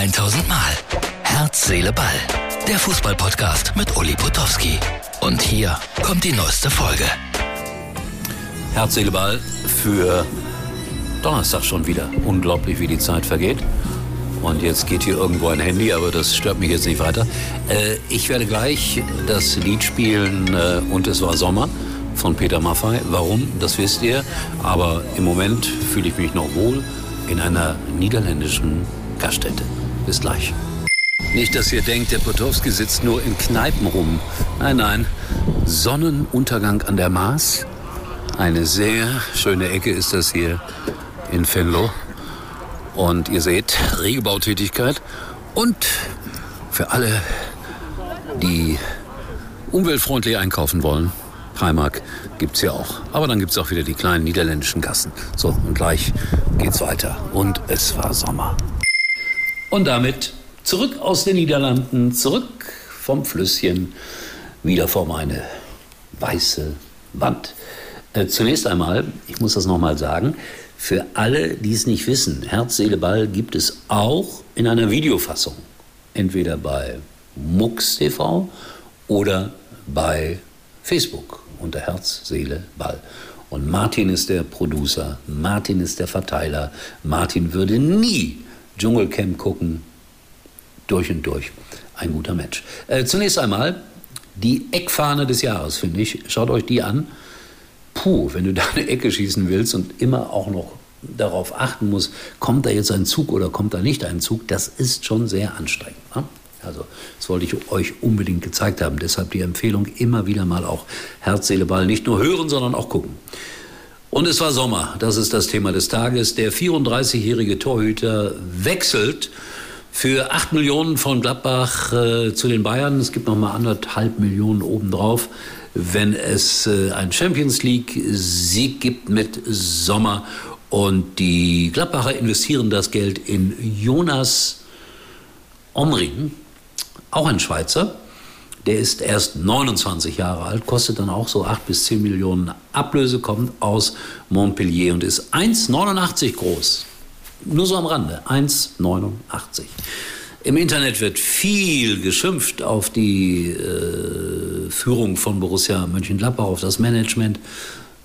1000 Mal. Herz, Seele, Ball. Der Fußballpodcast mit Uli Potowski. Und hier kommt die neueste Folge. Herz, Seele, Ball für Donnerstag schon wieder. Unglaublich, wie die Zeit vergeht. Und jetzt geht hier irgendwo ein Handy, aber das stört mich jetzt nicht weiter. Äh, ich werde gleich das Lied spielen äh, Und es war Sommer von Peter Maffay. Warum, das wisst ihr. Aber im Moment fühle ich mich noch wohl in einer niederländischen Gaststätte. Bis gleich. Nicht, dass ihr denkt, der Potowski sitzt nur in Kneipen rum. Nein, nein. Sonnenuntergang an der Maas. Eine sehr schöne Ecke ist das hier in Venlo. Und ihr seht, rege Bautätigkeit. Und für alle, die umweltfreundlich einkaufen wollen, Primark gibt's ja auch. Aber dann gibt's auch wieder die kleinen niederländischen Gassen. So, und gleich geht's weiter. Und es war Sommer. Und damit zurück aus den Niederlanden, zurück vom Flüsschen, wieder vor meine weiße Wand. Äh, zunächst einmal, ich muss das nochmal sagen, für alle, die es nicht wissen, Herz, Seele, Ball gibt es auch in einer Videofassung. Entweder bei MUX TV oder bei Facebook unter Herz, Seele, Ball. Und Martin ist der Producer, Martin ist der Verteiler. Martin würde nie Dschungelcamp gucken, durch und durch. Ein guter Mensch. Äh, zunächst einmal die Eckfahne des Jahres, finde ich. Schaut euch die an puh, wenn du da eine Ecke schießen willst und immer auch noch darauf achten musst, kommt da jetzt ein Zug oder kommt da nicht ein Zug, das ist schon sehr anstrengend. Ne? Also das wollte ich euch unbedingt gezeigt haben. Deshalb die Empfehlung, immer wieder mal auch Herz, Seele, Ball nicht nur hören, sondern auch gucken. Und es war Sommer, das ist das Thema des Tages. Der 34-jährige Torhüter wechselt für 8 Millionen von Gladbach äh, zu den Bayern. Es gibt noch mal anderthalb Millionen obendrauf wenn es äh, einen Champions League-Sieg gibt mit Sommer. Und die Gladbacher investieren das Geld in Jonas Omring, auch ein Schweizer. Der ist erst 29 Jahre alt, kostet dann auch so 8 bis 10 Millionen Ablöse, kommt aus Montpellier und ist 1,89 groß. Nur so am Rande, 1,89. Im Internet wird viel geschimpft auf die äh, Führung von Borussia Mönchengladbach, auf das Management.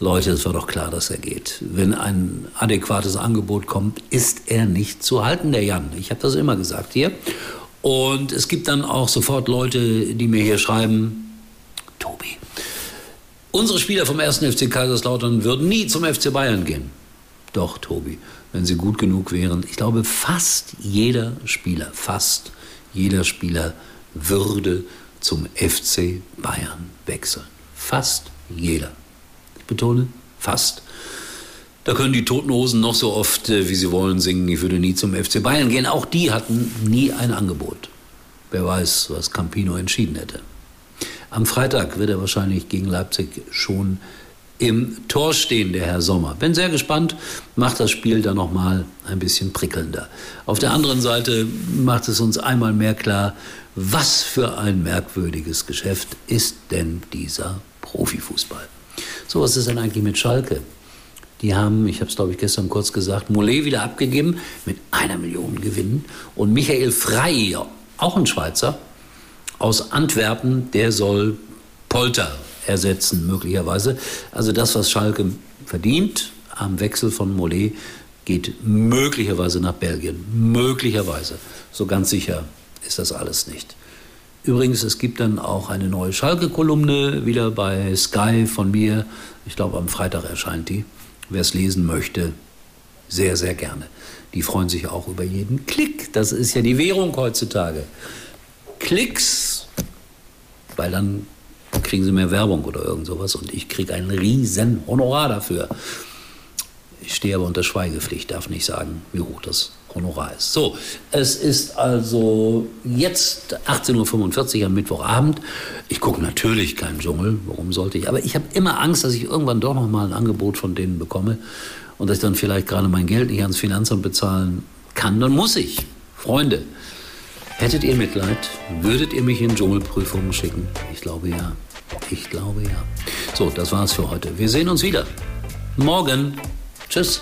Leute, es war doch klar, dass er geht. Wenn ein adäquates Angebot kommt, ist er nicht zu halten, der Jan. Ich habe das immer gesagt hier. Und es gibt dann auch sofort Leute, die mir hier schreiben, Tobi, unsere Spieler vom 1. FC Kaiserslautern würden nie zum FC Bayern gehen. Doch, Tobi, wenn sie gut genug wären. Ich glaube, fast jeder Spieler, fast jeder Spieler würde zum FC Bayern wechseln. Fast jeder. Ich betone, fast. Da können die Toten Hosen noch so oft, äh, wie sie wollen, singen, ich würde nie zum FC Bayern gehen. Auch die hatten nie ein Angebot. Wer weiß, was Campino entschieden hätte. Am Freitag wird er wahrscheinlich gegen Leipzig schon im Tor stehen, der Herr Sommer. Bin sehr gespannt, macht das Spiel dann nochmal ein bisschen prickelnder. Auf der anderen Seite macht es uns einmal mehr klar, was für ein merkwürdiges Geschäft ist denn dieser Profifußball. So, was ist denn eigentlich mit Schalke? Die haben, ich habe es glaube ich gestern kurz gesagt, Mollet wieder abgegeben mit einer Million Gewinn und Michael Frey, auch ein Schweizer, aus Antwerpen, der soll Polter ersetzen, möglicherweise. Also das, was Schalke verdient am Wechsel von Mollet, geht möglicherweise nach Belgien. Möglicherweise. So ganz sicher ist das alles nicht. Übrigens, es gibt dann auch eine neue Schalke-Kolumne wieder bei Sky von mir. Ich glaube, am Freitag erscheint die. Wer es lesen möchte, sehr, sehr gerne. Die freuen sich auch über jeden Klick. Das ist ja die Währung heutzutage. Klicks, weil dann kriegen sie mehr Werbung oder irgend sowas und ich kriege ein riesen Honorar dafür. Ich stehe aber unter Schweigepflicht, darf nicht sagen, wie hoch das Honorar ist. So, es ist also jetzt 18.45 Uhr am Mittwochabend. Ich gucke natürlich keinen Dschungel, warum sollte ich? Aber ich habe immer Angst, dass ich irgendwann doch noch mal ein Angebot von denen bekomme und dass ich dann vielleicht gerade mein Geld nicht ans Finanzamt bezahlen kann. Dann muss ich. Freunde, hättet ihr Mitleid? Würdet ihr mich in Dschungelprüfungen schicken? Ich glaube ja. Ich glaube ja. So, das war's für heute. Wir sehen uns wieder. Morgen. Tschüss.